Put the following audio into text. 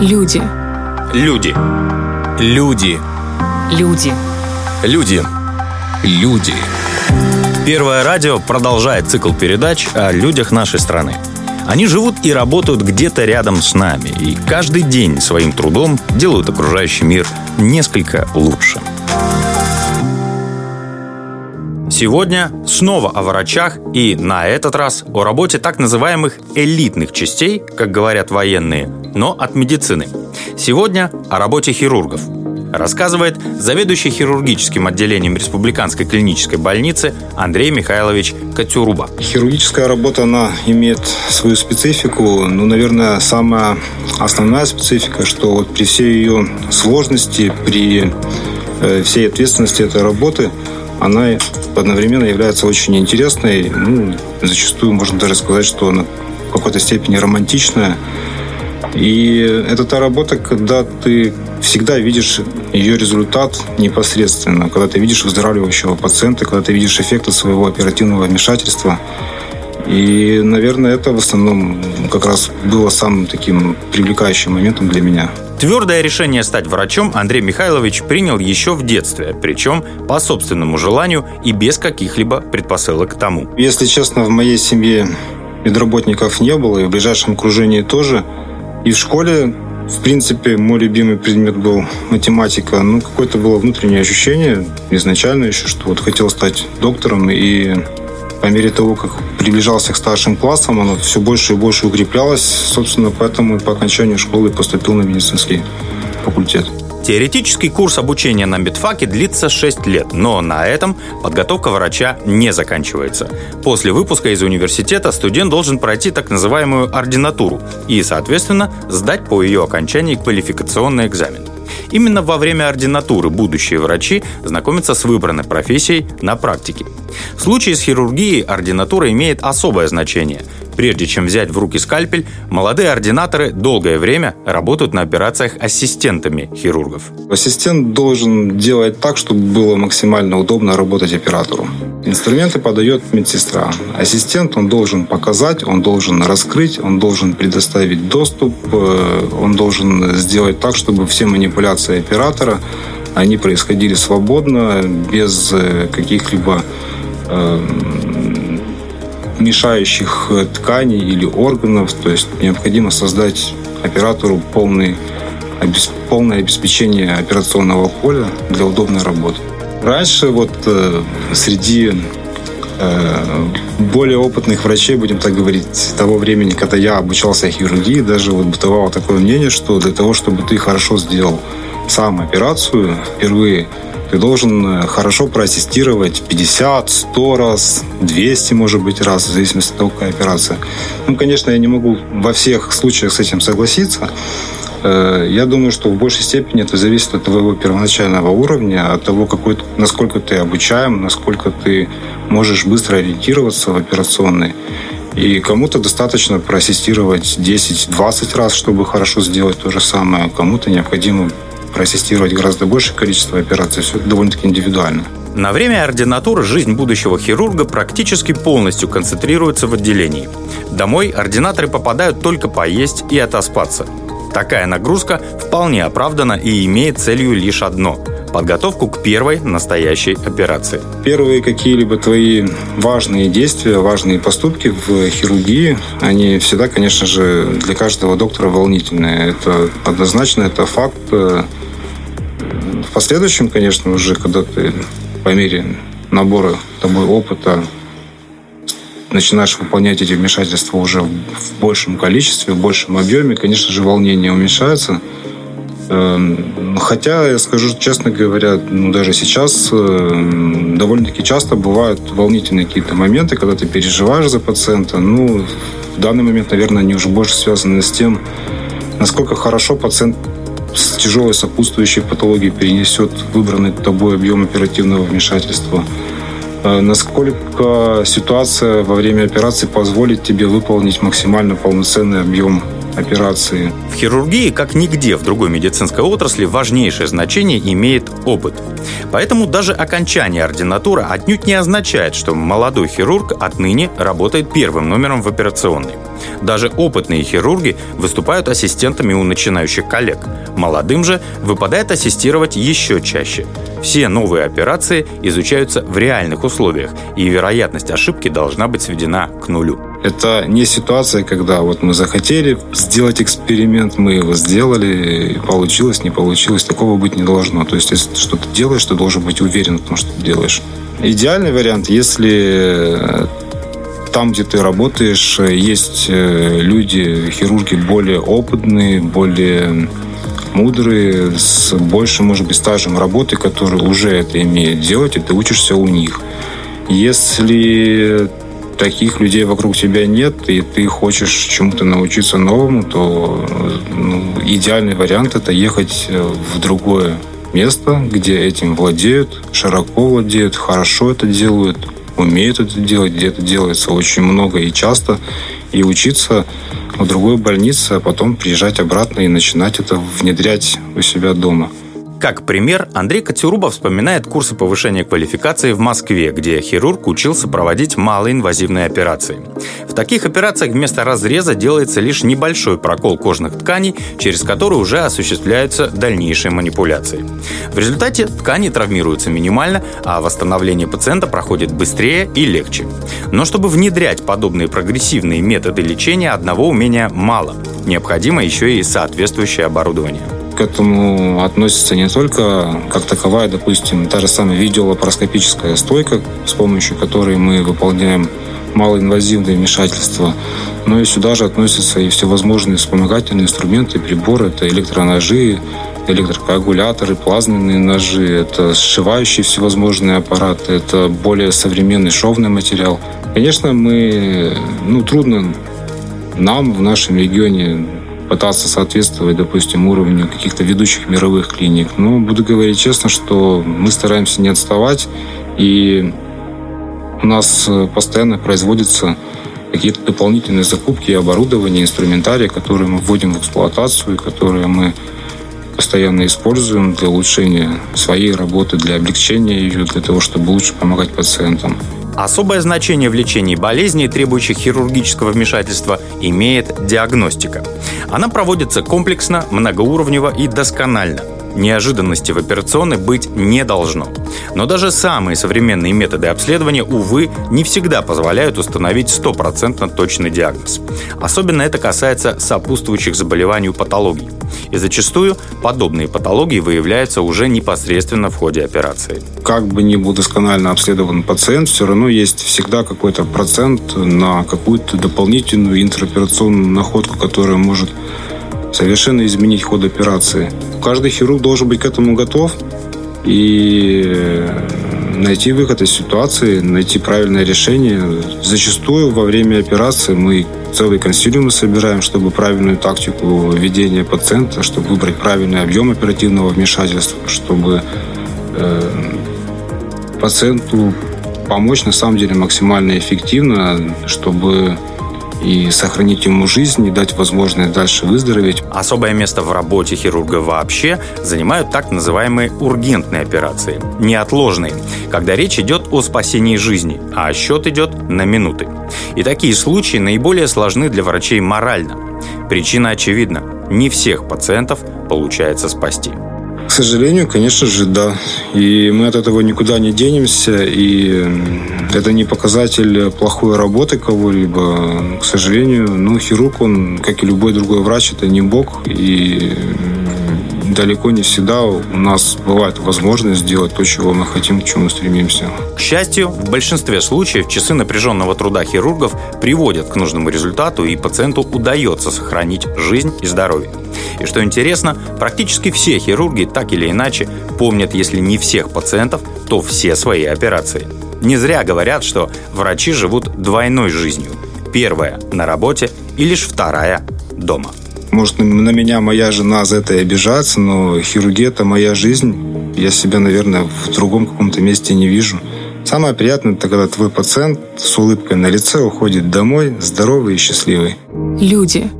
Люди. Люди. Люди. Люди. Люди. Люди. Первое радио продолжает цикл передач о людях нашей страны. Они живут и работают где-то рядом с нами, и каждый день своим трудом делают окружающий мир несколько лучше. Сегодня снова о врачах и на этот раз о работе так называемых элитных частей, как говорят военные, но от медицины. Сегодня о работе хирургов. Рассказывает заведующий хирургическим отделением Республиканской клинической больницы Андрей Михайлович Катюруба. Хирургическая работа, она имеет свою специфику. Ну, наверное, самая основная специфика, что вот при всей ее сложности, при э, всей ответственности этой работы – она одновременно является очень интересной. Ну, зачастую можно даже сказать, что она в какой-то степени романтичная. И это та работа, когда ты всегда видишь ее результат непосредственно, когда ты видишь выздоравливающего пациента, когда ты видишь эффекты своего оперативного вмешательства. И, наверное, это в основном как раз было самым таким привлекающим моментом для меня. Твердое решение стать врачом Андрей Михайлович принял еще в детстве, причем по собственному желанию и без каких-либо предпосылок к тому. Если честно, в моей семье медработников не было, и в ближайшем окружении тоже. И в школе, в принципе, мой любимый предмет был математика. Ну, какое-то было внутреннее ощущение, изначально еще, что вот хотел стать доктором, и по мере того, как приближался к старшим классам, оно все больше и больше укреплялось. Собственно, поэтому по окончанию школы поступил на медицинский факультет. Теоретический курс обучения на медфаке длится 6 лет, но на этом подготовка врача не заканчивается. После выпуска из университета студент должен пройти так называемую ординатуру и, соответственно, сдать по ее окончании квалификационный экзамен. Именно во время ординатуры будущие врачи знакомятся с выбранной профессией на практике. В случае с хирургией ординатура имеет особое значение. Прежде чем взять в руки скальпель, молодые ординаторы долгое время работают на операциях ассистентами хирургов. Ассистент должен делать так, чтобы было максимально удобно работать оператору. Инструменты подает медсестра. Ассистент он должен показать, он должен раскрыть, он должен предоставить доступ, э, он должен сделать так, чтобы все манипуляции оператора они происходили свободно, без э, каких-либо э, мешающих тканей или органов. То есть необходимо создать оператору полный, полное обеспечение операционного поля для удобной работы. Раньше вот э, среди э, более опытных врачей, будем так говорить, того времени, когда я обучался хирургии, даже вот бытовало такое мнение, что для того, чтобы ты хорошо сделал сам операцию впервые, ты должен э, хорошо проассистировать 50, 100 раз, 200, может быть, раз, в зависимости от того, какая операция. Ну, конечно, я не могу во всех случаях с этим согласиться. Э, я думаю, что в большей степени это зависит от твоего первоначального уровня, от того, какой, насколько ты обучаем, насколько ты можешь быстро ориентироваться в операционной. И кому-то достаточно проассистировать 10-20 раз, чтобы хорошо сделать то же самое. Кому-то необходимо проассистировать гораздо большее количество операций. Все это довольно-таки индивидуально. На время ординатуры жизнь будущего хирурга практически полностью концентрируется в отделении. Домой ординаторы попадают только поесть и отоспаться. Такая нагрузка вполне оправдана и имеет целью лишь одно – подготовку к первой настоящей операции. Первые какие-либо твои важные действия, важные поступки в хирургии, они всегда, конечно же, для каждого доктора волнительные. Это однозначно, это факт. В последующем, конечно, уже, когда ты по мере набора тобой опыта начинаешь выполнять эти вмешательства уже в большем количестве, в большем объеме, конечно же, волнение уменьшается. Эм, хотя, я скажу честно говоря, ну, даже сейчас э, довольно-таки часто бывают волнительные какие-то моменты, когда ты переживаешь за пациента. Ну, в данный момент, наверное, они уже больше связаны с тем, насколько хорошо пациент с тяжелой сопутствующей патологией перенесет выбранный тобой объем оперативного вмешательства. Э, насколько ситуация во время операции позволит тебе выполнить максимально полноценный объем операции. В хирургии, как нигде в другой медицинской отрасли, важнейшее значение имеет опыт. Поэтому даже окончание ординатуры отнюдь не означает, что молодой хирург отныне работает первым номером в операционной. Даже опытные хирурги выступают ассистентами у начинающих коллег. Молодым же выпадает ассистировать еще чаще. Все новые операции изучаются в реальных условиях, и вероятность ошибки должна быть сведена к нулю. Это не ситуация, когда вот мы захотели сделать эксперимент, мы его сделали, получилось, не получилось. Такого быть не должно. То есть, если ты что-то делаешь, ты должен быть уверен в том, что ты делаешь. Идеальный вариант, если там, где ты работаешь, есть э, люди, хирурги более опытные, более мудрые, с большим, может быть, стажем работы, которые уже это имеют делать, и ты учишься у них. Если таких людей вокруг тебя нет, и ты хочешь чему-то научиться новому, то ну, идеальный вариант это ехать в другое место, где этим владеют, широко владеют, хорошо это делают, умеют это делать, где это делается очень много и часто, и учиться в другой больнице, а потом приезжать обратно и начинать это внедрять у себя дома. Как пример, Андрей Катюруба вспоминает курсы повышения квалификации в Москве, где хирург учился проводить малоинвазивные операции. В таких операциях вместо разреза делается лишь небольшой прокол кожных тканей, через который уже осуществляются дальнейшие манипуляции. В результате ткани травмируются минимально, а восстановление пациента проходит быстрее и легче. Но чтобы внедрять подобные прогрессивные методы лечения, одного умения мало. Необходимо еще и соответствующее оборудование к этому относится не только как таковая, допустим, та же самая видеолапароскопическая стойка, с помощью которой мы выполняем малоинвазивные вмешательства, но и сюда же относятся и всевозможные вспомогательные инструменты, приборы, это электроножи, электрокоагуляторы, плазменные ножи, это сшивающие всевозможные аппараты, это более современный шовный материал. Конечно, мы, ну, трудно нам в нашем регионе пытаться соответствовать, допустим, уровню каких-то ведущих мировых клиник. Но буду говорить честно, что мы стараемся не отставать, и у нас э, постоянно производятся какие-то дополнительные закупки оборудования, инструментария, которые мы вводим в эксплуатацию, которые мы постоянно используем для улучшения своей работы, для облегчения ее, для того, чтобы лучше помогать пациентам. Особое значение в лечении болезней, требующих хирургического вмешательства, имеет диагностика. Она проводится комплексно, многоуровнево и досконально. Неожиданности в операционной быть не должно. Но даже самые современные методы обследования, увы, не всегда позволяют установить стопроцентно точный диагноз. Особенно это касается сопутствующих заболеваний у патологий. И зачастую подобные патологии выявляются уже непосредственно в ходе операции. Как бы ни был досконально обследован пациент, все равно есть всегда какой-то процент на какую-то дополнительную интероперационную находку, которая может совершенно изменить ход операции. Каждый хирург должен быть к этому готов и найти выход из ситуации, найти правильное решение. Зачастую во время операции мы целые консилиумы собираем, чтобы правильную тактику ведения пациента, чтобы выбрать правильный объем оперативного вмешательства, чтобы э, пациенту помочь на самом деле максимально эффективно, чтобы и сохранить ему жизнь, и дать возможность дальше выздороветь. Особое место в работе хирурга вообще занимают так называемые ургентные операции, неотложные, когда речь идет о спасении жизни, а счет идет на минуты. И такие случаи наиболее сложны для врачей морально. Причина очевидна – не всех пациентов получается спасти. К сожалению, конечно же, да. И мы от этого никуда не денемся. И это не показатель плохой работы кого-либо. К сожалению, ну, хирург, он, как и любой другой врач, это не бог. И далеко не всегда у нас бывает возможность сделать то, чего мы хотим, к чему стремимся. К счастью, в большинстве случаев часы напряженного труда хирургов приводят к нужному результату, и пациенту удается сохранить жизнь и здоровье. И что интересно, практически все хирурги так или иначе помнят, если не всех пациентов, то все свои операции. Не зря говорят, что врачи живут двойной жизнью. Первая – на работе и лишь вторая – дома. Может, на меня моя жена за это и обижается, но хирургия – это моя жизнь. Я себя, наверное, в другом каком-то месте не вижу. Самое приятное – это когда твой пациент с улыбкой на лице уходит домой, здоровый и счастливый. Люди –